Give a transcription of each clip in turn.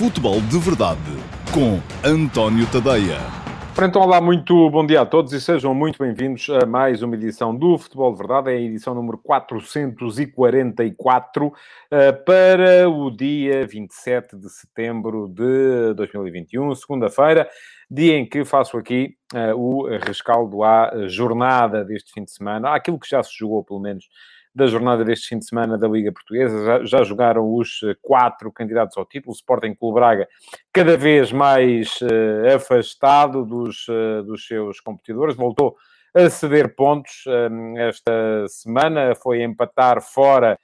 Futebol de Verdade com António Tadeia. Então, olá, muito bom dia a todos e sejam muito bem-vindos a mais uma edição do Futebol de Verdade, é a edição número 444 uh, eh, para o dia 27 de setembro de 2021, segunda-feira, dia em que faço aqui uh, o rescaldo à jornada deste fim de semana, àquilo que já se jogou, pelo menos da jornada deste fim de semana da Liga Portuguesa. Já, já jogaram os eh, quatro candidatos ao título. Sporting Clube Braga cada vez mais uh, afastado dos, uh, dos seus competidores. Voltou a ceder pontos uh, esta semana. Foi empatar fora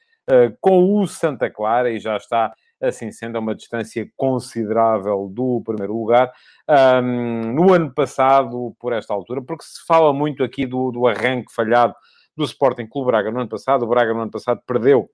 com o Santa Clara e já está assim sendo a uma distância considerável do primeiro lugar. Um, no ano passado, por esta altura, porque se fala muito aqui do, do arranque falhado do Sporting Clube Braga no ano passado. O Braga no ano passado perdeu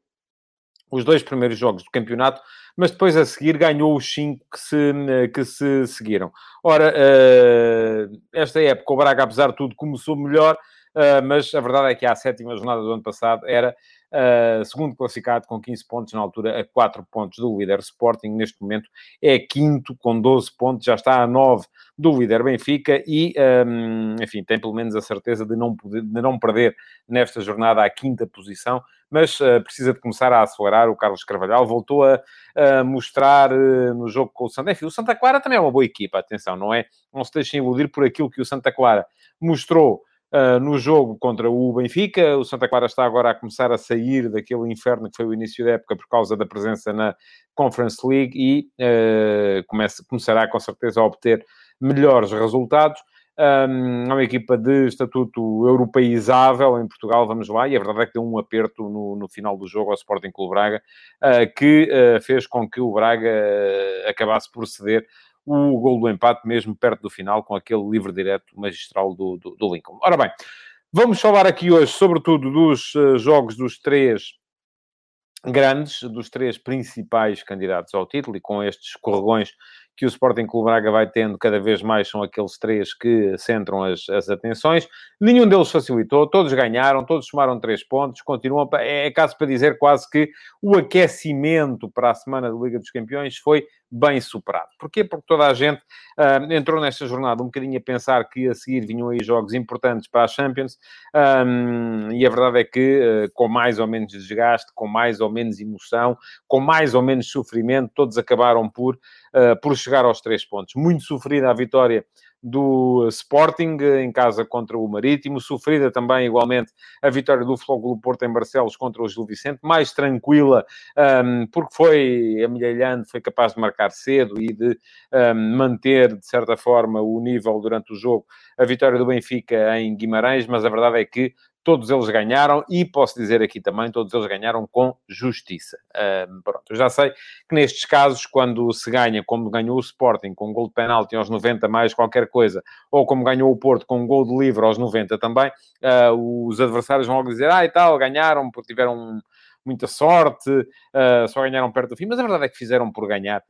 os dois primeiros jogos do campeonato, mas depois a seguir ganhou os cinco que se, que se seguiram. Ora, eh, esta época o Braga, apesar de tudo, começou melhor, eh, mas a verdade é que a sétima jornada do ano passado era Uh, segundo classificado com 15 pontos, na altura a 4 pontos do líder Sporting, neste momento é quinto com 12 pontos, já está a 9 do líder Benfica e, um, enfim, tem pelo menos a certeza de não, poder, de não perder nesta jornada a quinta posição, mas uh, precisa de começar a acelerar. O Carlos Carvalhal voltou a, a mostrar uh, no jogo com o Santa Enfim, o Santa Clara também é uma boa equipa, atenção, não é? Não se deixem iludir por aquilo que o Santa Clara mostrou uh, no jogo contra o Benfica. O Santa Clara está agora a começar a sair daquele inferno que foi o início da época por causa da presença na Conference League e uh, começa, começará com certeza a obter melhores resultados. Um, é uma equipa de estatuto europeizável em Portugal, vamos lá, e a verdade é que deu um aperto no, no final do jogo ao Sporting Clube Braga, uh, que fez com que o Braga acabasse por ceder o gol do empate, mesmo perto do final, com aquele livre direto magistral do, do, do Lincoln. Ora bem, vamos falar aqui hoje, sobretudo, dos uh, jogos dos três grandes, dos três principais candidatos ao título, e com estes escorregões que o Sporting Clube Braga vai tendo cada vez mais são aqueles três que centram as, as atenções. Nenhum deles facilitou, todos ganharam, todos somaram três pontos, continuam. É, é caso para dizer quase que o aquecimento para a semana da Liga dos Campeões foi bem superado. Porquê? Porque toda a gente uh, entrou nesta jornada um bocadinho a pensar que a seguir vinham aí jogos importantes para a Champions, um, e a verdade é que, uh, com mais ou menos desgaste, com mais ou menos emoção, com mais ou menos sofrimento, todos acabaram por, uh, por chegar aos três pontos. Muito sofrida a vitória do Sporting em casa contra o Marítimo, sofrida também igualmente a vitória do Flóculo Porto em Barcelos contra o Gil Vicente, mais tranquila, um, porque foi amelhando, foi capaz de marcar cedo e de um, manter, de certa forma, o nível durante o jogo, a vitória do Benfica em Guimarães, mas a verdade é que todos eles ganharam e posso dizer aqui também, todos eles ganharam com justiça. Uh, pronto, eu já sei que nestes casos, quando se ganha, como ganhou o Sporting com um gol de penalti aos 90 mais qualquer coisa, ou como ganhou o Porto com um gol de livre aos 90 também, uh, os adversários vão logo dizer, ah e tal, ganharam porque tiveram muita sorte, uh, só ganharam perto do fim, mas a verdade é que fizeram por ganhar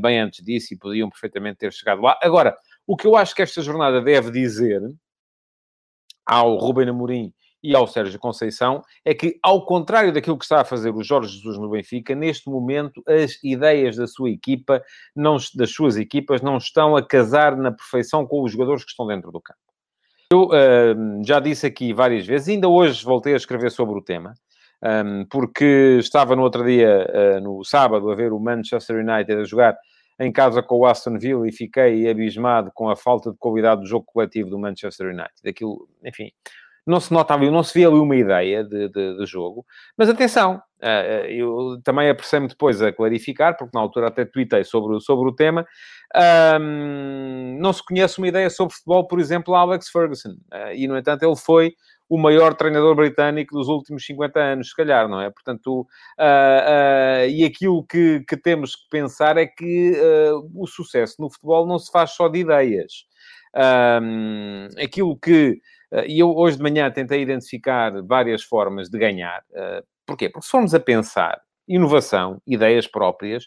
bem antes disso e podiam perfeitamente ter chegado lá. Agora, o que eu acho que esta jornada deve dizer ao Ruben Amorim e ao Sérgio Conceição é que, ao contrário daquilo que está a fazer o Jorge Jesus no Benfica, neste momento as ideias da sua equipa, não, das suas equipas, não estão a casar na perfeição com os jogadores que estão dentro do campo. Eu uh, já disse aqui várias vezes, ainda hoje voltei a escrever sobre o tema, um, porque estava no outro dia, uh, no sábado, a ver o Manchester United a jogar em casa com o Aston Villa e fiquei abismado com a falta de qualidade do jogo coletivo do Manchester United. Aquilo, enfim, não se notava, não se via ali uma ideia de, de, de jogo. Mas atenção, eh, eh, eu também apressei-me depois a clarificar, porque na altura até tuitei sobre, sobre o tema. Um, não se conhece uma ideia sobre futebol, por exemplo, Alex Ferguson. Uh, e, no entanto, ele foi o maior treinador britânico dos últimos 50 anos, se calhar, não é? Portanto, uh, uh, e aquilo que, que, temos que pensar é que o sucesso no futebol não se faz só de ideias. aquilo que eh, e eu hoje de manhã tentei identificar várias formas de ganhar. Eh, porquê? Porque se formos a pensar inovação, ideias próprias,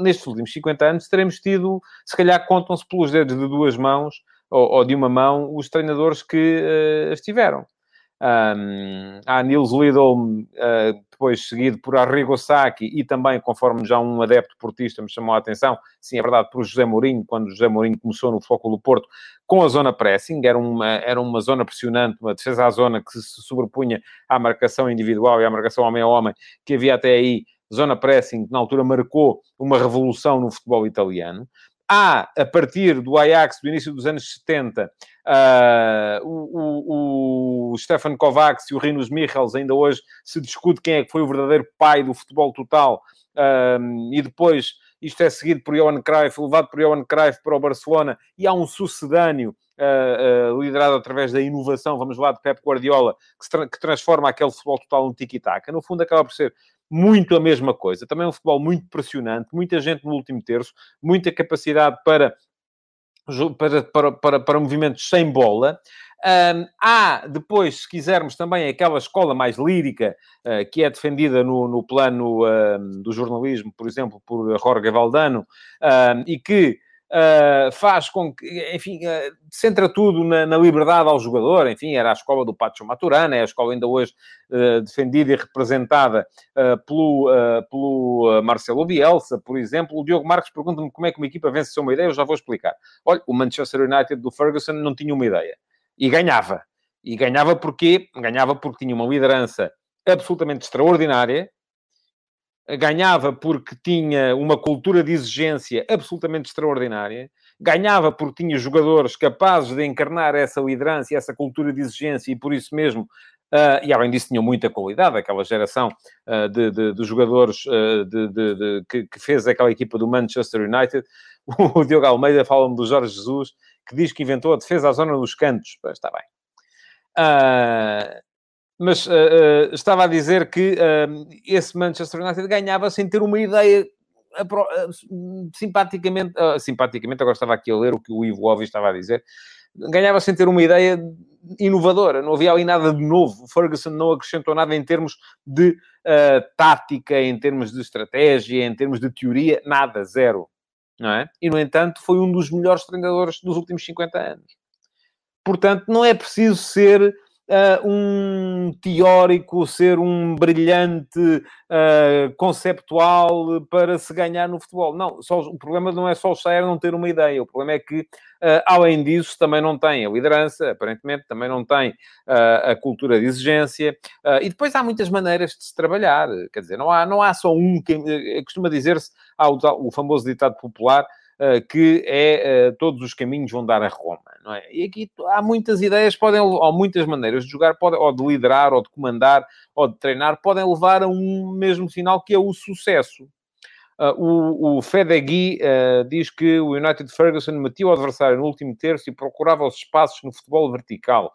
nestes últimos 50 anos teremos tido, se calhar contam-se pelos dedos de duas mãos ou, ou, de uma mão os treinadores que uh, estiveram. Um, a Nils Lidl, uh, depois seguido por Arrigo Sacchi e também, conforme já um adepto portista me chamou a atenção, sim, é verdade, por José Mourinho, quando José Mourinho começou no Foco do Porto, com a zona pressing, era uma, era uma zona pressionante, uma defesa à zona que se sobrepunha à marcação individual e à marcação homem a homem, que havia até aí, zona pressing, que na altura marcou uma revolução no futebol italiano. Há, a partir do Ajax do início dos anos 70, uh, ah, o, o, o Stefan Kovacs e o Rinos Michels, ainda hoje se discute quem é que foi o verdadeiro pai do futebol total, uh, e depois isto é seguido por Johan Cruyff, levado por Johan Cruyff para o Barcelona, e há um sucedâneo uh, uh, liderado através da inovação, vamos lá, de Pep Guardiola, que, tra que transforma aquele futebol total num tiki-taka. No fundo, acaba por ser muito a mesma coisa. Também um futebol muito pressionante, muita gente no último terço, muita capacidade para, para, para, para, para movimentos sem bola. Um, há depois, se quisermos, também aquela escola mais lírica uh, que é defendida no, no plano uh, do jornalismo, por exemplo, por Jorge Valdano, uh, e que faz com que, enfim, uh, centra tudo na, na, liberdade ao jogador. Enfim, era a escola do Pacho Maturana, é a escola ainda hoje uh, defendida e representada pelo, pelo Marcelo Bielsa, por exemplo. O Diogo Marques pergunta-me como é que uma equipa vence uma ideia, eu já vou explicar. Olha, o Manchester United do Ferguson não tinha uma ideia e ganhava. E ganhava porque ganhava porque tinha uma liderança absolutamente extraordinária, ganhava porque tinha uma cultura de exigência absolutamente extraordinária, ganhava porque tinha jogadores capazes de encarnar essa liderança essa cultura de exigência e por isso mesmo, uh, e além disso tinham muita qualidade, aquela geração uh, de, de, de, jogadores uh, de, que, que, fez aquela equipa do Manchester United. O Diogo Almeida fala-me do Jorge Jesus, que diz que inventou a defesa à zona dos cantos. Está bem. Mas uh, uh, estava a dizer que uh, esse Manchester United ganhava sem ter uma ideia simpaticamente, simpaticamente, agora estava aqui a ler o que o Ivo Óbvio estava a dizer, ganhava sem ter uma ideia inovadora, não havia ali nada de novo. O Ferguson não acrescentou nada em termos de tática, em termos de estratégia, em termos de teoria, nada, zero. Não é? E, no entanto, foi um dos melhores treinadores dos últimos 50 anos. Portanto, não é preciso ser uh, um teórico, ser um brilhante uh, conceptual para se ganhar no futebol. Não, só, o problema não é só o Sayer não ter uma ideia, o problema é que, uh, além disso, também não tem a liderança, aparentemente, também não tem a cultura de exigência, e depois há muitas maneiras de se trabalhar, quer dizer, não há, não há só um, que, costuma dizer-se, há o, o famoso ditado popular, que é eh, todos os caminhos vão dar a Roma, não é? E aqui há muitas ideias, podem, ou muitas maneiras de jogar, pode, ou de liderar, ou de comandar, ou de treinar, podem levar a um mesmo final que é o sucesso. Uh, o, o Fedegui uh, diz que o United Ferguson metia o adversário no último terço e procurava os espaços no futebol vertical.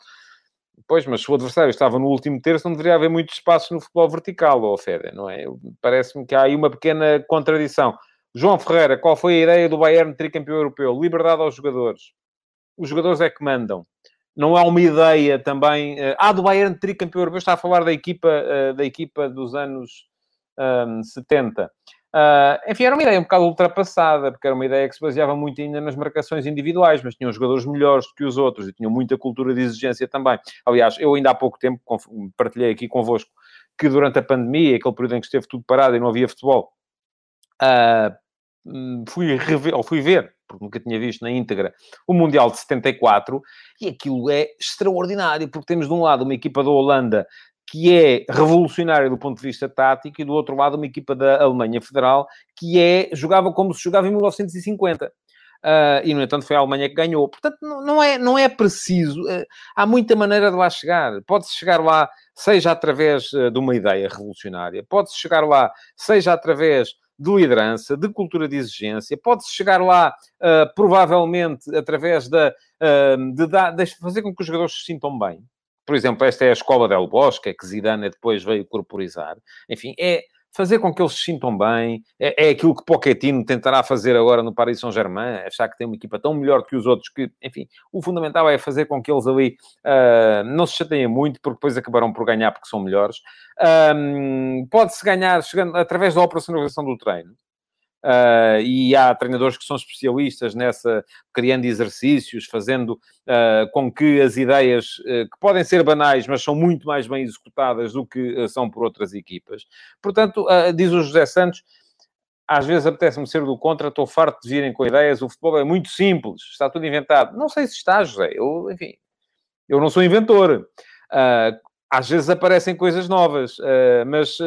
Pois, mas se o adversário estava no último terço, não deveria haver muitos espaços no futebol vertical, ou Fede, não é? Parece-me que há aí uma pequena contradição. João Ferreira, qual foi a ideia do Bayern tricampeão europeu? Liberdade aos jogadores. Os jogadores é que mandam. Não há uma ideia também... Uh, ah, do Bayern tricampeão europeu. Está a falar da equipa, uh, da equipa dos anos um, 70. Uh, enfim, era uma ideia um bocado ultrapassada, porque era uma ideia que se baseava muito ainda nas marcações individuais, mas tinham jogadores melhores do que os outros e tinham muita cultura de exigência também. Aliás, eu ainda há pouco tempo partilhei aqui convosco que durante a pandemia, aquele período em que esteve tudo parado e não havia futebol, uh, fui, rever, ou fui ver, porque nunca tinha visto na íntegra, o Mundial de 74, e aquilo é extraordinário, porque temos de um lado uma equipa da Holanda que é revolucionária do ponto de vista tático, e do outro lado uma equipa da Alemanha Federal que é, jogava como se jogava em 1950. Uh, ah, e, no entanto, foi a Alemanha que ganhou. Portanto, não, não é, não é preciso. Uh, há muita maneira de lá chegar. Pode-se chegar lá, seja através uh, de uma ideia revolucionária, pode-se chegar lá, seja através de liderança, de cultura de exigência. Pode-se chegar lá, uh, provavelmente, através da, uh, de, de, fazer com que os jogadores se sintam bem. Por exemplo, esta é a escola Del Bosque, que Zidane depois veio corporizar. Enfim, é fazer com que eles se sintam bem. É, é aquilo que Pochettino tentará fazer agora no Paris Saint-Germain, achar que tem uma equipa tão melhor que os outros que, enfim, o fundamental é fazer com que eles ali uh, não se chateiem muito, porque depois acabarão por ganhar porque são melhores. Um, Pode-se ganhar chegando, através da operacionalização do treino. Uh, e há treinadores que são especialistas nessa, criando exercícios, fazendo uh, com que as ideias, uh, que podem ser banais, mas são muito mais bem executadas do que são por outras equipas. Portanto, diz o José Santos, às vezes apetece-me ser do contra, estou farto de virem com ideias, o futebol é muito simples, está tudo inventado. Não sei se está, José, eu, enfim, eu não sou inventor. às vezes aparecem coisas novas, mas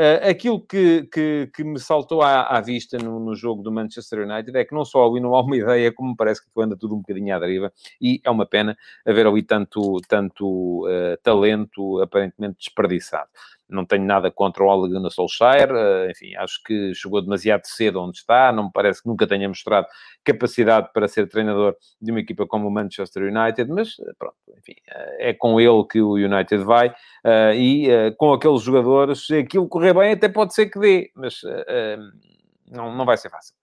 Uh, aquilo que, que, que, me saltou à, à vista no, no, jogo do Manchester United é que não só ali não há uma ideia, como parece que anda tudo um bocadinho à deriva, e é uma pena haver ali tanto, tanto uh, talento aparentemente desperdiçado não tenho nada contra o Ole Gunnar Solskjaer, eh, enfim, acho que chegou demasiado cedo onde está, não me parece que nunca tenha mostrado capacidade para ser treinador de uma equipa como o Manchester United, mas eh, pronto, enfim, eh, é com ele que o United vai, e com aqueles jogadores, se aquilo correr bem, até pode ser que dê, mas não, não vai ser fácil.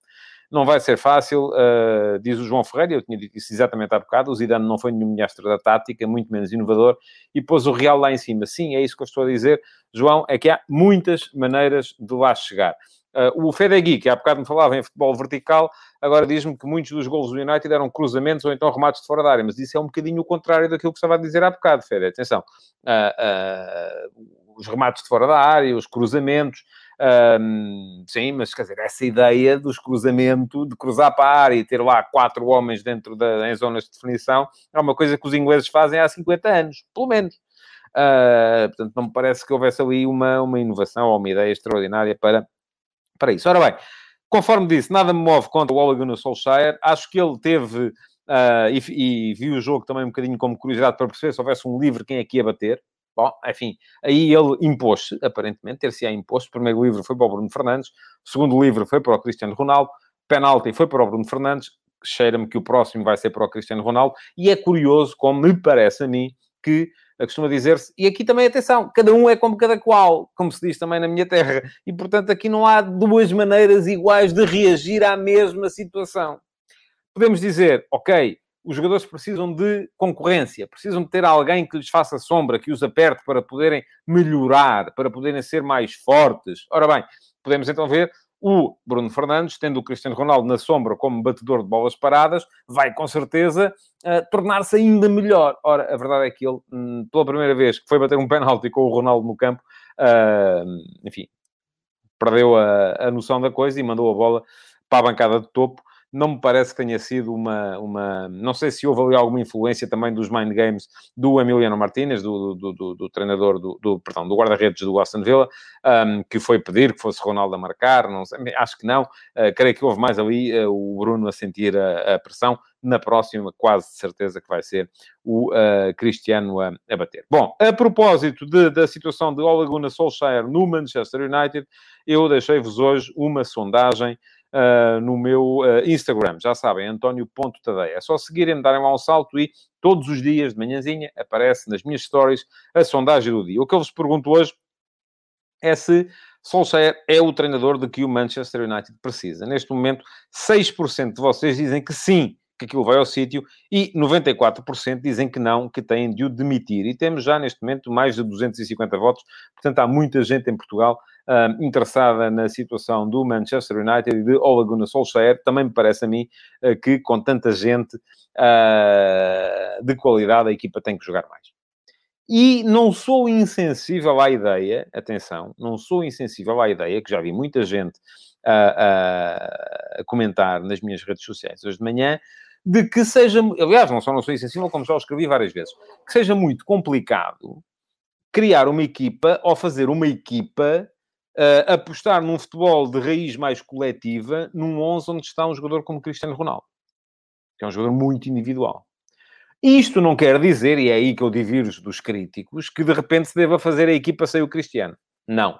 Não vai ser fácil, uh, diz o João Ferreira, eu tinha dito isso exatamente há bocado, o Zidane não foi nenhum mestre da tática, muito menos inovador, e pôs o Real lá em cima. Sim, é isso que eu estou a dizer, João, é que há muitas maneiras de lá chegar. Uh, o Fedegui, que há bocado me falava em futebol vertical, agora diz-me que muitos dos golos do United eram cruzamentos ou então remates de fora da área, mas isso é um bocadinho o contrário daquilo que estava a dizer há bocado, Fede. Atenção, uh, uh, os remates de fora da área, os cruzamentos, um, sim, mas quer dizer, essa ideia dos cruzamentos, de cruzar para a área e ter lá quatro homens dentro da, em zonas de definição, é uma coisa que os ingleses fazem há 50 anos, pelo menos. Uh, portanto, não me parece que houvesse ali uma, uma inovação ou uma ideia extraordinária para, para isso. Ora bem, conforme disse, nada me move contra o Ole Gunnar Solskjaer. Acho que ele teve, uh, e, e vi o jogo também um bocadinho como curiosidade para perceber se houvesse um livre quem é que ia bater. Bom, enfim, aí ele impôs-se, aparentemente, ter-se-á imposto. O primeiro livro foi para o Bruno Fernandes, o segundo livro foi para o Cristiano Ronaldo, penalti foi para o Bruno Fernandes, cheira-me que o próximo vai ser para o Cristiano Ronaldo, e é curioso, como me parece a mim, que costuma dizer-se, e aqui também atenção, cada um é como cada qual, como se diz também na minha terra, e portanto aqui não há duas maneiras iguais de reagir à mesma situação. Podemos dizer, ok, os jogadores precisam de concorrência, precisam de ter alguém que lhes faça sombra, que os aperte para poderem melhorar, para poderem ser mais fortes. Ora bem, podemos então ver o Bruno Fernandes, tendo o Cristiano Ronaldo na sombra como batedor de bolas paradas, vai com certeza uh, tornar-se ainda melhor. Ora, a verdade é que ele, hum, pela primeira vez que foi bater um penalti com o Ronaldo no campo, uh, enfim, perdeu a, a noção da coisa e mandou a bola para a bancada de topo não me parece que tenha sido uma, uma... Não sei se houve ali alguma influência também dos mind games do Emiliano Martinez, do, do, do, do treinador, do, do, perdão, do guarda-redes do Aston Villa, um, que foi pedir que fosse Ronaldo a marcar, não sei, acho que não. Uh, creio que houve mais ali uh, o Bruno a sentir a, a, pressão. Na próxima, quase certeza que vai ser o uh, Cristiano a, a, bater. Bom, a propósito de, da situação de Ole Gunnar Solskjaer no Manchester United, eu deixei-vos hoje uma sondagem uh, no meu uh, Instagram. Já sabem, António.tadeia. É só seguirem, darem lá um salto e todos os dias de manhãzinha aparece nas minhas stories a sondagem do dia. O que eu vos pergunto hoje é se Solskjaer é o treinador de que o Manchester United precisa. Neste momento, 6% de vocês dizem que sim, que aquilo vai ao sítio, e 94% dizem que não, que têm de o demitir. E temos já neste momento mais de 250 votos, portanto há muita gente em Portugal uh, interessada na situação do Manchester United e de Ole Gunnar Solskjaer. Também me parece a mim uh, que com tanta gente uh, de qualidade a equipa tem que jogar mais. E não sou insensível à ideia, atenção, não sou insensível à ideia, que já vi muita gente a, a, comentar nas minhas redes sociais hoje de manhã, de que seja, aliás, não só não sou insensível, como já o escrevi várias vezes, que seja muito complicado criar uma equipa ou fazer uma equipa uh, apostar num futebol de raiz mais coletiva num 11 onde está um jogador como Cristiano Ronaldo, que é um jogador muito individual. Isto não quer dizer, e é aí que eu divirjo dos críticos, que de repente se deva fazer a equipa sem o Cristiano. Não.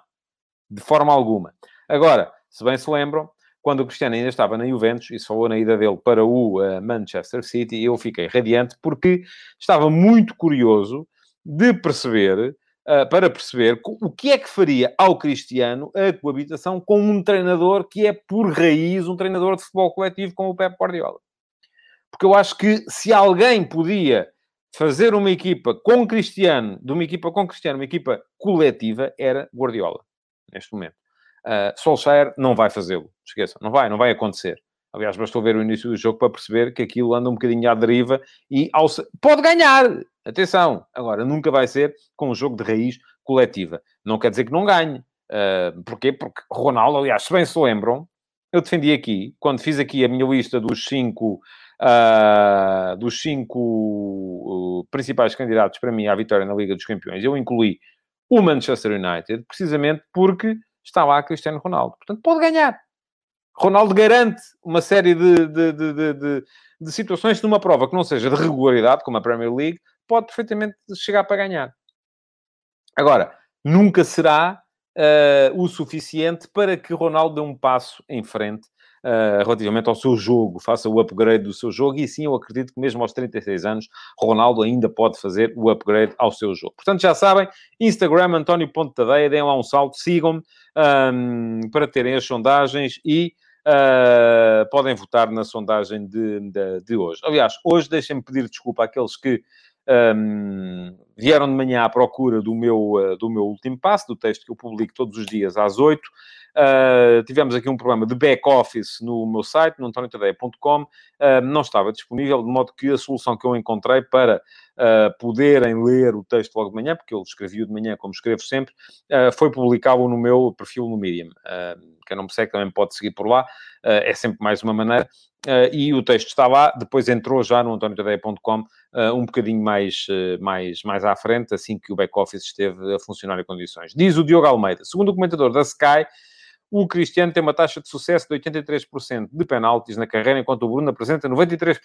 De forma alguma. Agora, se bem se lembram, quando o Cristiano ainda estava na Juventus, e se falou na ida dele para o uh, Manchester City, eu fiquei radiante porque estava muito curioso de perceber, uh, para perceber o que é que faria ao Cristiano a coabitação com um treinador que é, por raiz, um treinador de futebol coletivo como o Pep Guardiola. Porque eu acho que se alguém podia fazer uma equipa com Cristiano, de uma equipa com Cristiano, uma equipa coletiva, era Guardiola, neste momento. Uh, Solskjaer não vai fazê-lo, esqueçam, não vai, não vai acontecer. Aliás, bastou ver o início do jogo para perceber que aquilo anda um bocadinho à deriva e ao... pode ganhar. Atenção, agora nunca vai ser com um jogo de raiz coletiva. Não quer dizer que não ganhe. Uh, porquê? Porque Ronaldo, aliás, se bem se lembram, eu defendi aqui, quando fiz aqui a minha lista dos cinco, uh, dos cinco uh, principais candidatos para mim à vitória na Liga dos Campeões, eu incluí o Manchester United, precisamente porque está lá Cristiano Ronaldo. Portanto, pode ganhar. Ronaldo garante uma série de, de, de, de, de situações numa prova que não seja de regularidade, como a Premier League, pode perfeitamente chegar para ganhar. Agora, nunca será uh, o suficiente para que Ronaldo dê um passo em frente uh, relativamente ao seu jogo, faça o upgrade do seu jogo, e sim, eu acredito que mesmo aos 36 anos, Ronaldo ainda pode fazer o upgrade ao seu jogo. Portanto, já sabem, Instagram, António Ponte Tadeia, deem lá um salto, sigam-me um, para terem as sondagens e Uh, podem votar na sondagem de, de, de hoje. Aliás, hoje deixem-me pedir desculpa àqueles que um, vieram de manhã à procura do meu, uh, do meu último passo, do texto que eu publico todos os dias às 8. Uh, tivemos aqui um problema de back-office no meu site, no antoniotadeia.com. Uh, não estava disponível, de modo que a solução que eu encontrei para uh, poderem ler o texto logo de manhã, porque eu escrevi-o de manhã, como escrevo sempre, uh, foi publicá-lo no meu perfil no Medium. Uh, quem não me segue também pode seguir por lá, é sempre mais uma maneira. e o texto está lá, depois entrou já no antoniotadeia.com um bocadinho mais, mais, mais à frente, assim que o back-office esteve a funcionar em condições. Diz o Diogo Almeida, segundo o comentador da Sky, o Cristiano tem uma taxa de sucesso de 83% de penaltis na carreira, enquanto o Bruno apresenta 93%.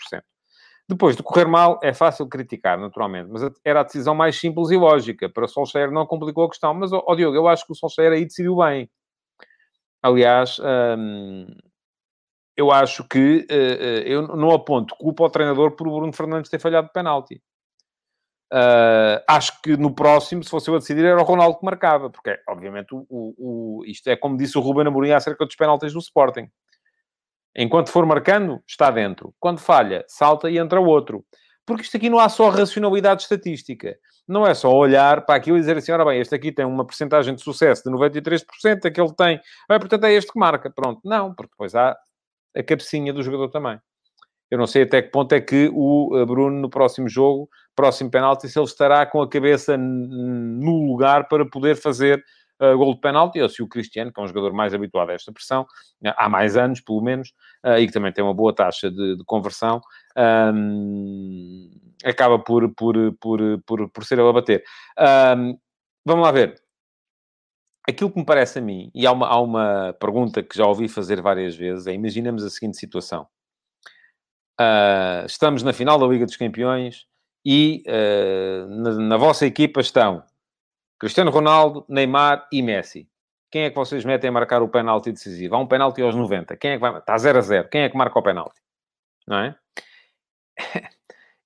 Depois de correr mal, é fácil criticar, naturalmente, mas era a decisão mais simples e lógica. Para o Solskjaer não complicou a questão. Mas, ó, oh, Diogo, eu acho que o Solskjaer aí decidiu bem. Aliás, hum, eu acho que uh, eu não aponto culpa ao treinador por o Bruno Fernandes ter falhado de penalti. Uh, acho que no próximo, se fosse eu a decidir, era o Ronaldo que marcava, porque, obviamente, o, o, isto é como disse o Ruben Amorim acerca dos penaltis do Sporting. Enquanto for marcando, está dentro. Quando falha, salta e entra outro. Porque isto aqui não há só racionalidade estatística. Não é só olhar para aquilo e dizer assim, ora bem, este aqui tem uma porcentagem de sucesso de 93%, aquele tem... Ah, portanto, é este que marca. Pronto. Não, porque depois há a cabecinha do jogador também. Eu não sei até que ponto é que o eh, Bruno, no próximo jogo, próximo penalti, se ele estará com a cabeça no lugar para poder fazer uh, gol de penalti, ou se o Cristiano, que é um jogador mais habituado a esta pressão, uh, há mais anos, pelo menos, uh, e que também tem uma boa taxa de, de conversão, um, acaba por, por, por, por, por ser ele a bater. Um, vamos lá ver. Aquilo que me parece a mim, e há uma, há uma pergunta que já ouvi fazer várias vezes, é imaginemos a seguinte situação. Uh, estamos na final da Liga dos Campeões e uh, na, na, vossa equipa estão Cristiano Ronaldo, Neymar e Messi. Quem é que vocês metem a marcar o penalti decisivo? Há um penalti aos 90. Quem é que vai... Está 0 a 0. Quem é que marca o penalti? Não é?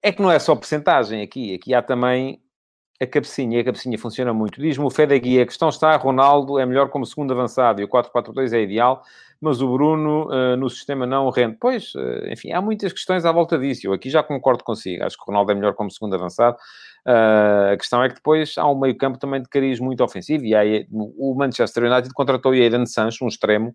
É que não é só porcentagem aqui. Aqui há também a cabecinha. A cabecinha funciona muito. Diz-me o Fedegui, a questão está, Ronaldo é melhor como segundo avançado e o 4-4-2 é ideal, mas o Bruno uh, no sistema não rende. Pois, uh, enfim, há muitas questões à volta disso. Eu aqui já concordo consigo. Acho que o Ronaldo é melhor como segundo avançado. Uh, a questão é que depois há um meio campo também de cariz muito ofensivo e aí o Manchester United contratou Jadon Sancho, um extremo,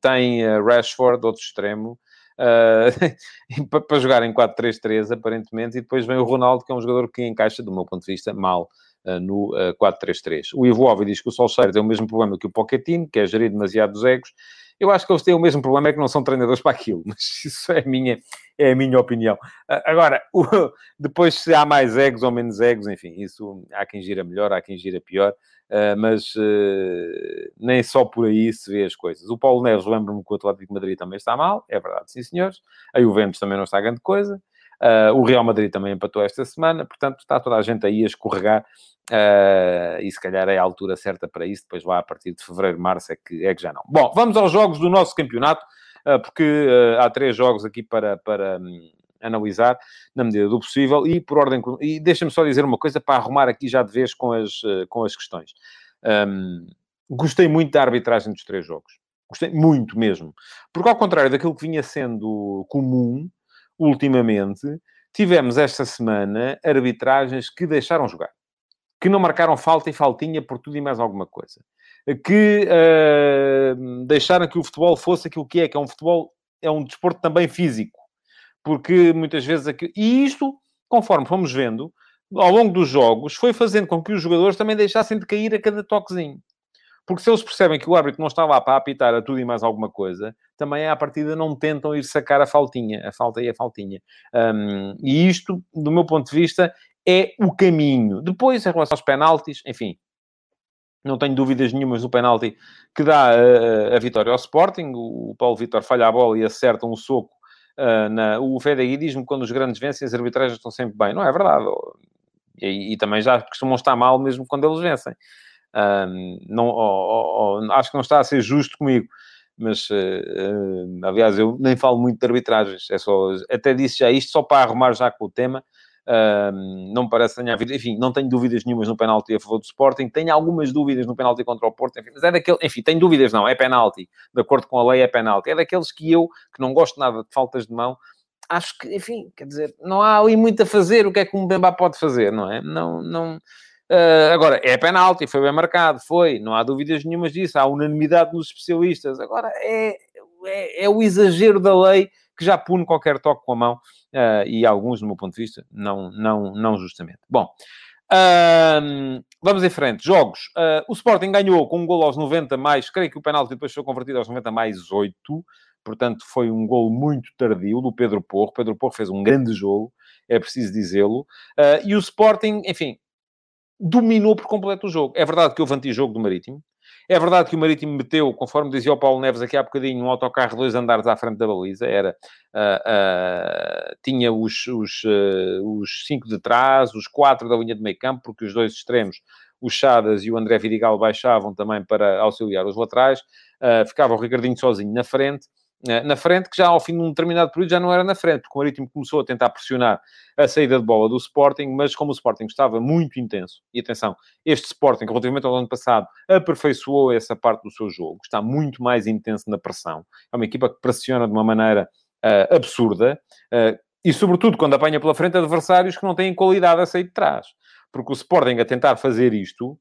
tem Rashford, outro extremo, uh, para jogar em 4-3-3, aparentemente, e depois vem o Ronaldo, que é um jogador que encaixa, do meu ponto de vista, mal uh, no uh, 4-3-3. O Ivo Óbvio diz que o Solskjaer tem o mesmo problema que o Pochettino, que é gerir demasiado os egos, eu acho que eles têm o mesmo problema, é que não são treinadores para aquilo, mas isso é a minha, é a minha opinião. Agora, o, depois se há mais egos ou menos egos, enfim, isso há quem gira melhor, há quem gira pior, mas uh, nem só por aí se vê as coisas. O Paulo Neves, lembro-me que o Atlético de Madrid também está mal, é verdade, sim senhores. A Juventus também não está grande coisa. Uh, o Real Madrid também empatou esta semana, portanto está toda a gente aí a escorregar uh, e se calhar é a altura certa para isso, depois lá a partir de fevereiro, março é que, é que já não. Bom, vamos aos jogos do nosso campeonato, uh, porque há três jogos aqui para, para um, analisar na medida do possível e por ordem... E deixa-me só dizer uma coisa para arrumar aqui já de vez com as, com as questões. Um, gostei muito da arbitragem dos três jogos. Gostei muito mesmo. Porque ao contrário daquilo que vinha sendo comum, ultimamente, tivemos esta semana arbitragens que deixaram jogar. Que não marcaram falta e faltinha por tudo e mais alguma coisa. que uh, deixaram que o futebol fosse aquilo que é, que é um futebol, é um desporto também físico. Porque muitas vezes... Aqui... E isto, conforme fomos vendo, ao longo dos jogos, foi fazendo com que os jogadores também deixassem de cair a cada toquezinho. Porque se eles percebem que o árbitro não está lá para apitar a tudo e mais alguma coisa, também à partida não tentam ir sacar a faltinha, a falta e a faltinha. Um, e isto, do meu ponto de vista, é o caminho. Depois, em relação aos penaltis, enfim, não tenho dúvidas nenhumas do penalti que dá a, a vitória ao Sporting. O Paulo Vitor falha a bola e acerta um soco. Uh, na... O Fedegui diz-me quando os grandes vencem, as arbitragens estão sempre bem. Não é verdade. E, e, também já costumam estar mal mesmo quando eles vencem. Um, não, oh, oh, acho que não está a ser justo comigo, mas uh, uh, aliás, eu nem falo muito de arbitragens, é só, até disse já isto só para arrumar já com o tema. Uh, não me parece que tenha havido, enfim, não tenho dúvidas nenhumas no penalti a favor do Sporting, tenho algumas dúvidas no penalti contra o Porto, enfim, mas é daquele, enfim, tenho dúvidas não, é penalti, de acordo com a lei é penalti, é daqueles que eu, que não gosto nada de faltas de mão, acho que, enfim, quer dizer, não há ali muito a fazer, o que é que um Bemba pode fazer, não é? Não, não, Uh, agora, é penalti, foi bem marcado, foi, não há dúvidas nenhumas disso, há unanimidade nos especialistas. Agora, é, é, é o exagero da lei que já pune qualquer toque com a mão, uh, e alguns, do meu ponto de vista, não, não, não justamente. Bom, uh, vamos em frente. Jogos. Uh, o Sporting ganhou com um gol aos 90 mais, creio que o penalti depois foi convertido aos 90 mais 8, portanto foi um gol muito tardio do Pedro Porro. Pedro Porro fez um grande jogo, é preciso dizê-lo. e o Sporting, enfim, dominou por completo o jogo. É verdade que houve antijogo do Marítimo. É verdade que o Marítimo meteu, conforme dizia o Paulo Neves aqui há bocadinho, um autocarro dois andares à frente da baliza. Era, uh, uh, tinha os, os, uh, os cinco de trás, os quatro da linha de meio campo, porque os dois extremos, o Chadas e o André Vidigal, baixavam também para auxiliar os laterais. ficava o Ricardinho sozinho na frente. Eh, na frente, que já ao fim de um determinado período já não era na frente, porque o Marítimo começou a tentar pressionar a saída de bola do Sporting, mas como o Sporting estava muito intenso, e atenção, este Sporting, relativamente ao ano passado, aperfeiçoou essa parte do seu jogo, está muito mais intenso na pressão, é uma equipa que pressiona de uma maneira uh, absurda, uh, e sobretudo quando apanha pela frente adversários que não têm qualidade a sair de trás, porque o Sporting a tentar fazer isto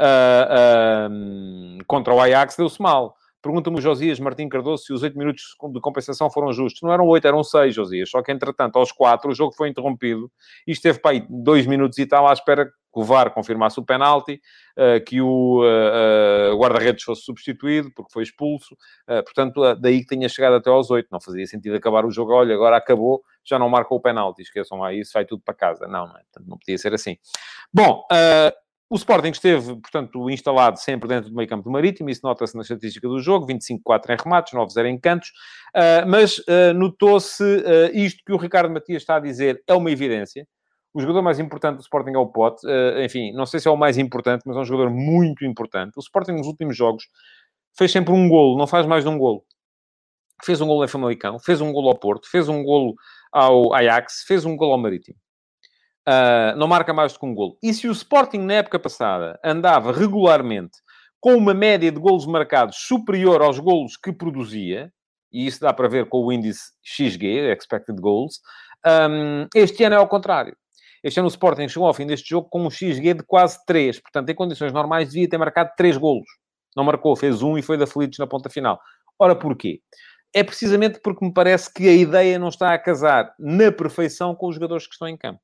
uh, contra o Ajax deu-se mal Pergunta-me o Josias Martim Cardoso se os 8 minutos de compensação foram justos. Não eram 8, eram 6, Josias. Só que, entretanto, aos 4, o jogo foi interrompido e esteve para aí 2 minutos e tal à espera que o VAR confirmasse o penalti, uh, que o uh, uh, guarda-redes fosse substituído, porque foi expulso. portanto, daí que tenha chegado até aos 8. Não fazia sentido acabar o jogo. Olha, agora acabou, já não marcou o penalti. Esqueçam lá isso, vai tudo para casa. Não, não, é? Não podia ser assim. Bom, o Sporting esteve, portanto, instalado sempre dentro do meio campo do Marítimo, isso nota-se na estatística do jogo, 25-4 em remates, 9-0 em cantos, uh, mas uh, notou-se uh, isto que o Ricardo Matias está a dizer, é uma evidência. O jogador mais importante do Sporting é o Pote, enfim, não sei se é o mais importante, mas é um jogador muito importante. O Sporting nos últimos jogos fez sempre um golo, não faz mais de um golo. Fez um golo em Famalicão, fez um golo ao Porto, fez um golo ao Ajax, fez um golo ao Marítimo. Uh, não marca mais do que um golo. E se o Sporting, na época passada, andava regularmente com uma média de golos marcados superior aos golos que produzia, e isso dá para ver com o índice XG, Expected Goals, um, este ano é ao contrário. Este ano o Sporting chegou ao fim deste jogo com um XG de quase 3. Portanto, em condições normais, devia ter marcado 3 golos. Não marcou, fez um e foi da Felites na ponta final. Ora, porquê? É precisamente porque me parece que a ideia não está a casar na perfeição com os jogadores que estão em campo.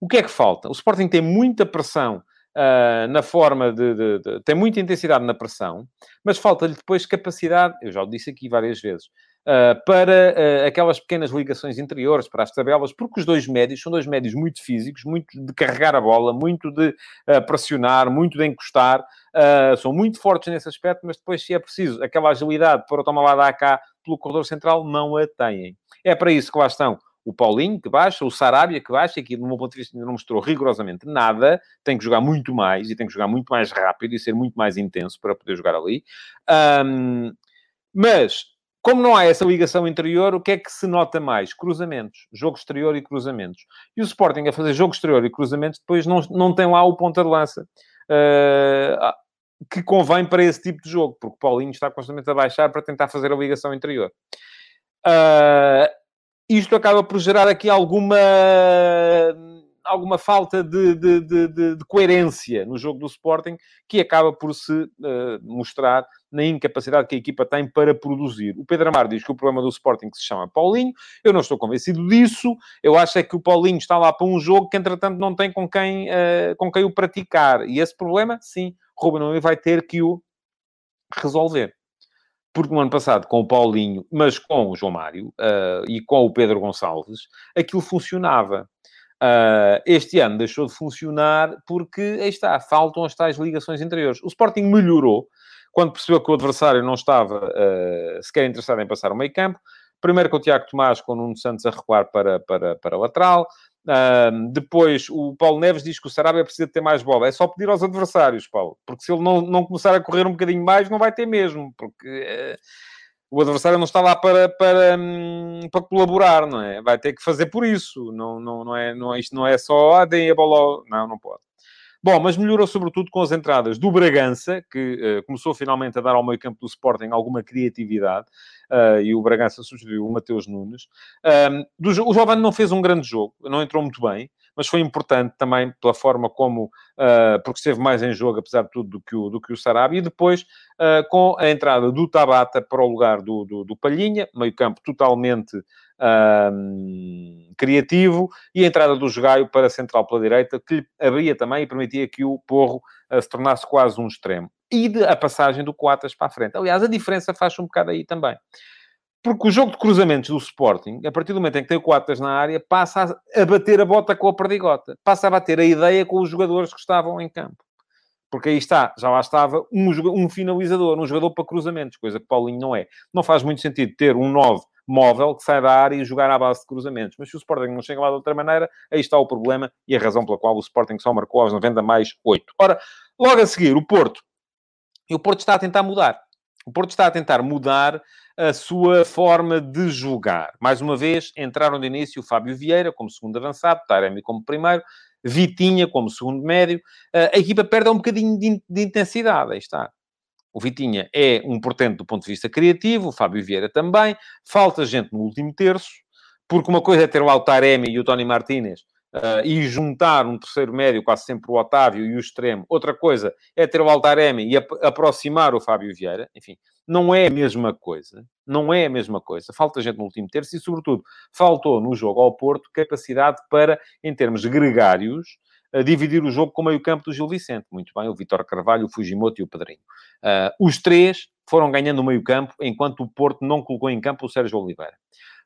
O que é que falta? O Sporting tem muita pressão uh, na forma de, de, de, tem muita intensidade na pressão, mas falta-lhe depois capacidade, eu já o disse aqui várias vezes, uh, para uh, aquelas pequenas ligações interiores, para as tabelas, porque os dois médios são dois médios muito físicos, muito de carregar a bola, muito de pressionar, muito de encostar, são muito fortes nesse aspecto, mas depois, se é preciso, aquela agilidade para o tomar lá da cá pelo corredor central, não a têm. É para isso que lá estão o Paulinho que baixa, o Sarabia que baixa, que do meu ponto de vista ainda não mostrou rigorosamente nada, tem que jogar muito mais e tem que jogar muito mais rápido e ser muito mais intenso para poder jogar ali. Um, mas, como não há essa ligação interior, o que é que se nota mais? Cruzamentos. Jogo exterior e cruzamentos. E o Sporting a fazer jogo exterior e cruzamentos, depois não, não tem lá o ponta de lança. Uh, que convém para esse tipo de jogo, porque Paulinho está constantemente a baixar para tentar fazer a ligação interior. Uh, isto acaba por gerar aqui alguma alguma falta de, de, de, de, coerência no jogo do Sporting, que acaba por se uh, mostrar na incapacidade que a equipa tem para produzir. O Pedro Amar diz que o problema do Sporting se chama Paulinho. Eu não estou convencido disso. Eu acho é que o Paulinho está lá para um jogo que, entretanto, não tem com quem, uh, com quem o praticar. E esse problema, sim, Ruben vai ter que o resolver porque no ano passado, com o Paulinho, mas com o João Mário uh, e com o Pedro Gonçalves, aquilo funcionava. Uh, este ano deixou de funcionar porque, aí está, faltam as tais ligações interiores. O Sporting melhorou quando percebeu que o adversário não estava uh, sequer interessado em passar o meio campo. Primeiro com o Tiago Tomás, com o Nuno Santos a recuar para, para, para lateral. Depois, o Paulo Neves diz que o Sarabia precisa ter mais bola. É só pedir aos adversários, Paulo. Porque se ele não, não começar a correr um bocadinho mais, não vai ter mesmo. Porque uh, o adversário não está lá para, para, um, para colaborar, não é? Vai ter que fazer por isso. Não, não, não é, não, isto não é só, ah, deem a bola. Não, não pode. Bom, mas melhorou sobretudo com as entradas do Bragança, que uh, começou finalmente a dar ao meio campo do Sporting alguma criatividade, uh, e o Bragança substituiu o Mateus Nunes. do, o Giovanni não fez um grande jogo, não entrou muito bem, mas foi importante também pela forma como, uh, porque esteve mais em jogo, apesar de tudo, do que o, do que o Sarabia, e depois com a entrada do Tabata para o lugar do, do, do Palhinha, meio campo totalmente um, criativo, e a entrada do Jogaio para a central pela direita, que lhe abria também e permitia que o Porro uh, se tornasse quase um extremo. E de, a passagem do Coatas para a frente. Aliás, a diferença faz um bocado aí também. Porque o jogo de cruzamentos do Sporting, a partir do momento em que tem o Coatas na área, passa a, a bater a bota com a perdigota. Passa a bater a ideia com os jogadores que estavam em campo. Porque aí está, já lá estava um, um finalizador, um jogador para cruzamentos, coisa que Paulinho não é. Não faz muito sentido ter um 9 móvel que sai da área e jogar à base de cruzamentos. Mas se o Sporting não chega lá de outra maneira, aí está o problema e a razão pela qual o Sporting só marcou aos 90 mais 8. Ora, logo a seguir, o Porto. E o Porto está a tentar mudar. O Porto está a tentar mudar a sua forma de jogar. Mais uma vez, entraram de início o Fábio Vieira como segundo avançado, Taremi como primeiro, Vitinha como segundo médio. A equipa perde um bocadinho de, intensidade, aí está. O Vitinha é um portento do ponto de vista criativo, o Fábio Vieira também. Falta gente no último terço, porque uma coisa é ter o Altaremi e o Tony Martínez uh, e juntar um terceiro médio, quase sempre o Otávio e o extremo. Outra coisa é ter o Altaremi e ap aproximar o Fábio Vieira. Enfim, não é a mesma coisa. Não é a mesma coisa. Falta gente no último terço e, sobretudo, faltou no jogo ao Porto capacidade para, em termos gregários, a dividir o jogo com o meio-campo do Gil Vicente. Muito bem, o Vitor Carvalho, o Fujimoto e o Pedrinho. Uh, os três foram ganhando o meio-campo, enquanto o Porto não colocou em campo o Sérgio Oliveira.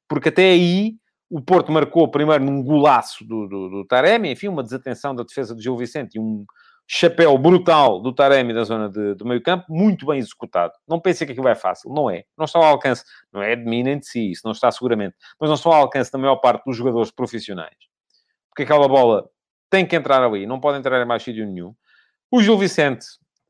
Porque até aí o Porto marcou primeiro num golaço do, do, do Taremi, enfim, uma desatenção da defesa do Gil Vicente e um chapéu brutal do Taremi na zona de, do meio-campo, muito bem executado. Não pensem que aquilo é fácil, não é. Não está ao alcance, não é de mim nem de si, isso não está seguramente, mas não está ao alcance da maior parte dos jogadores profissionais. Porque aquela bola tem que entrar ali, não pode entrar em mais sítio nenhum. O Gil Vicente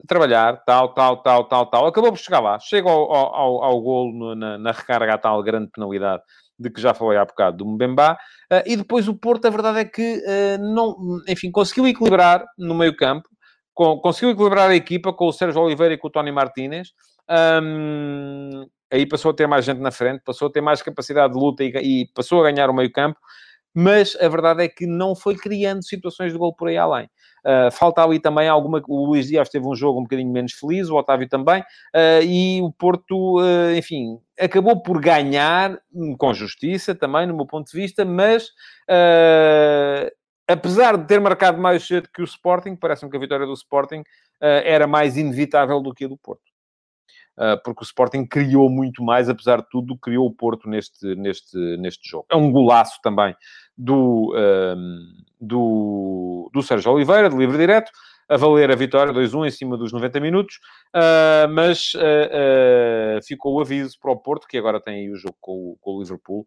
trabalhar, tal, tal, tal, tal, tal, acabou por chegar lá, chega ao, ao, ao golo na, na recarga a tal grande penalidade de que já falei há bocado, do Mbemba, uh, e depois o Porto, a verdade é que uh, não, enfim, conseguiu equilibrar no meio campo, com, conseguiu equilibrar a equipa com o Sérgio Oliveira e com o Tony Martínez, um, aí passou a ter mais gente na frente, passou a ter mais capacidade de luta e, e passou a ganhar o meio campo, mas a verdade é que não foi criando situações de gol por aí além. Uh, falta ali também alguma. O Luís Dias teve um jogo um bocadinho menos feliz, o Otávio também, uh, e o Porto, uh, enfim, acabou por ganhar hum, com justiça também, no meu ponto de vista, mas apesar de ter marcado mais cedo que o Sporting, parece-me que a vitória do Sporting era mais inevitável do que a do Porto. Porque o Sporting criou muito mais, apesar de tudo, criou o Porto neste, neste, neste jogo. É um golaço também do, do, do Sérgio Oliveira, de livre direto, a valer a vitória 2-1 em cima dos 90 minutos, uh, mas uh, ficou o aviso para o Porto, que agora tem o jogo com, o Liverpool.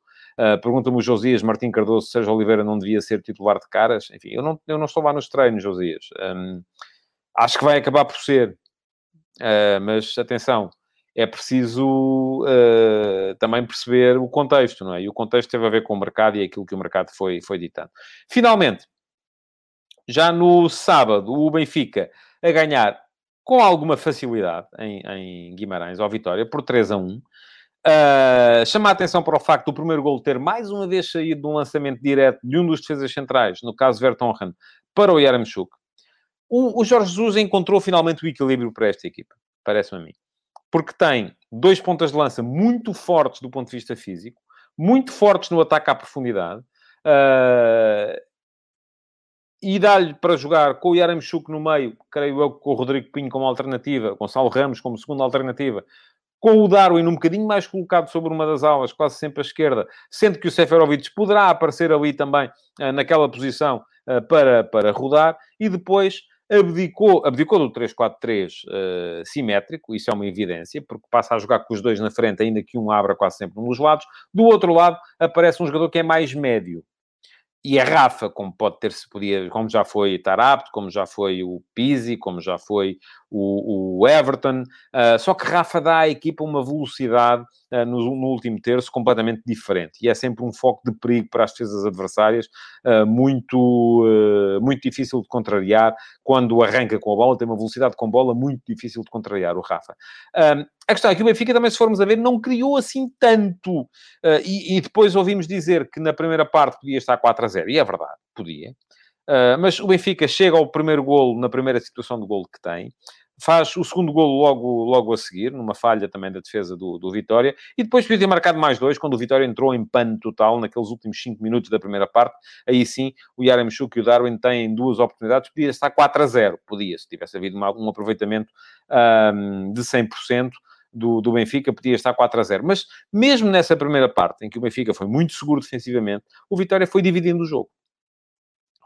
Pergunta-me o Josias, Martim Cardoso, Sérgio Oliveira não devia ser titular de caras? Enfim, eu não, eu não estou lá nos treinos, Josias. Acho que vai acabar por ser, mas atenção, é preciso uh, também perceber o contexto, não é? E o contexto teve a ver com o mercado e aquilo que o mercado foi, foi ditando. Finalmente, já no sábado, o Benfica a ganhar com alguma facilidade em, em Guimarães, ao Vitória, por 3 a 1. Uh, chama a atenção para o facto do primeiro gol ter mais uma vez saído de um lançamento direto de um dos defesas centrais, no caso Vertonghen, para o Yaramchuk. O, o Jorge Jesus encontrou finalmente o equilíbrio para esta equipa, parece-me a mim. Porque tem dois pontas de lança muito fortes do ponto de vista físico, muito fortes no ataque à profundidade, uh, e dá-lhe para jogar com o Yaramchuk no meio, creio eu, com o Rodrigo Pinho como alternativa, Gonçalo Ramos como segunda alternativa, com o Darwin um bocadinho mais colocado sobre uma das alas, quase sempre à esquerda, sendo que o Seferovic poderá aparecer ali também uh, naquela posição uh, para, para rodar, e depois abdicou, abdicou do 3-4-3 uh, simétrico, isso é uma evidência, porque passa a jogar com os dois na frente, ainda que um abra quase sempre dos lados. Do outro lado, aparece um jogador que é mais médio, e a Rafa, como pode ter se podia, como já foi Tarapto, como já foi o Pizzi, como já foi o, o Everton, uh, só que Rafa dá à equipa uma velocidade uh, no, no, último terço completamente diferente e é sempre um foco de perigo para as defesas adversárias, uh, muito, muito difícil de contrariar quando arranca com a bola, tem uma velocidade com bola muito difícil de contrariar o Rafa. A questão é que o Benfica também, se formos a ver, não criou assim tanto. Uh, e, e, depois ouvimos dizer que na primeira parte podia estar 4 a 0. E é verdade, podia. Uh, mas o Benfica chega ao primeiro golo na primeira situação de golo que tem faz o segundo golo logo, logo a seguir, numa falha também da defesa do, do Vitória, e depois podia ter marcado mais dois, quando o Vitória entrou em pano total naqueles últimos 5 minutos da primeira parte. Aí sim, o Yaremchuk e o Darwin têm duas oportunidades, podia estar 4 a 0, podia, se tivesse havido uma, um aproveitamento um, de 100%. Do, do, Benfica podia estar 4 a 0. Mas mesmo nessa primeira parte, em que o Benfica foi muito seguro defensivamente, o Vitória foi dividindo o jogo.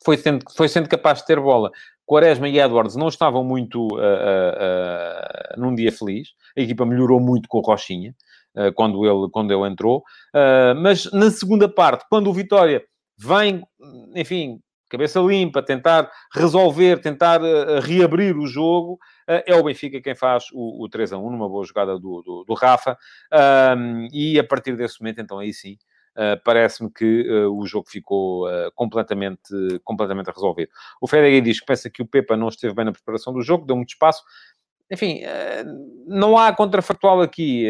Foi sendo, foi sendo capaz de ter bola. Quaresma e Edwards não estavam muito uh, uh, uh, num dia feliz. A equipa melhorou muito com o Rochinha quando, ele, quando ele entrou. mas na segunda parte, quando o Vitória vem, enfim, cabeça limpa, tentar resolver, tentar reabrir o jogo, é o Benfica quem faz o, o 3 a 1 numa boa jogada do, do, do Rafa. e a partir desse momento, então aí sim, parece-me que uh, o jogo ficou uh, completamente, completamente resolvido. O Federer diz que pensa que o Pepa não esteve bem na preparação do jogo, deu muito espaço. Enfim, não há contrafactual aqui.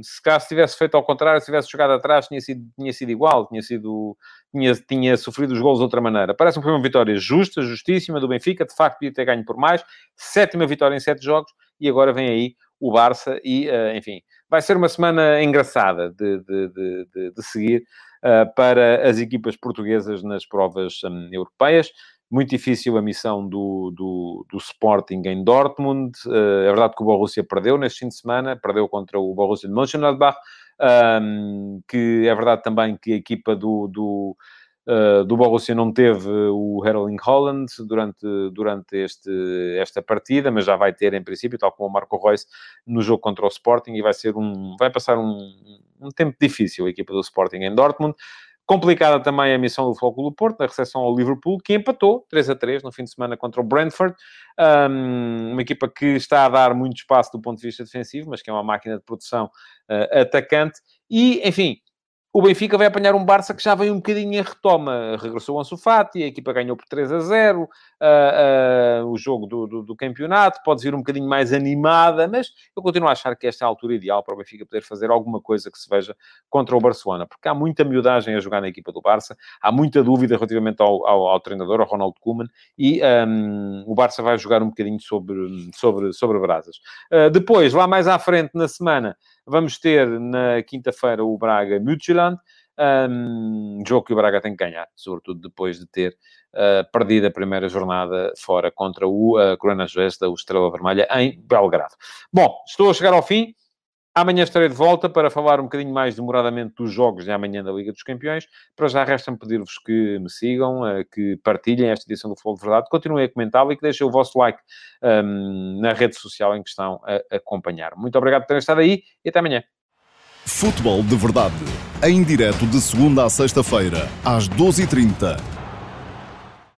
Se caso tivesse feito ao contrário, se tivesse jogado atrás, tinha sido, tinha sido igual, tinha, sido, tinha, tinha sofrido os gols de outra maneira. Parece-me que foi uma vitória justa, justíssima do Benfica, de facto podia ter ganho por mais. Sétima vitória em sete jogos, e agora vem aí o Barça e, enfim, vai ser uma semana engraçada de, de, de, de seguir uh, para as equipas portuguesas nas provas um, europeias. Muito difícil a missão do, do, do Sporting em Dortmund. Uh, é verdade que o Borussia perdeu neste fim de semana, perdeu contra o Borussia de Mönchengladbach, um, que é verdade também que a equipa do, do Uh, do Borussia não teve o Erling Holland durante, durante este, esta partida, mas já vai ter em princípio, tal como o Marco Reus, no jogo contra o Sporting e vai ser um, vai passar um, um tempo difícil a equipa do Sporting em Dortmund. Complicada também a missão do Futebol do Porto, na recepção ao Liverpool, que empatou 3 a 3 no fim de semana contra o Brentford. Um, uma equipa que está a dar muito espaço do ponto de vista defensivo, mas que é uma máquina de produção uh, atacante. E, enfim, o Benfica vai apanhar um Barça que já vem um bocadinho em retoma. Regressou o Ansu Fati, a equipa ganhou por 3 a 0. Uh, uh, o jogo do, do, do, campeonato pode vir um bocadinho mais animada, mas eu continuo a achar que esta é a altura ideal para o Benfica poder fazer alguma coisa que se veja contra o Barcelona, porque há muita miudagem a jogar na equipa do Barça, há muita dúvida relativamente ao, ao, ao treinador, ao Ronald Koeman, e um, o Barça vai jogar um bocadinho sobre, sobre, sobre brasas. Uh, depois, lá mais à frente na semana, Vamos ter na quinta-feira o Braga Midtjylland, um, jogo que o Braga tem que ganhar, sobretudo depois de ter uh, perdido a primeira jornada fora contra o uh, Corona o Estrela Vermelha, em Belgrado. Bom, estou a chegar ao fim. Amanhã estarei de volta para falar um bocadinho mais demoradamente dos jogos de amanhã da Liga dos Campeões. Para já resta-me pedir-vos que me sigam, eh, que partilhem esta edição do Futebol de Verdade, continuem a comentá-lo e que deixem o vosso like um, na rede social em que estão a acompanhar. Muito obrigado por terem estado aí e até amanhã. Futebol de Verdade, em direto de segunda a sexta-feira, às 12h30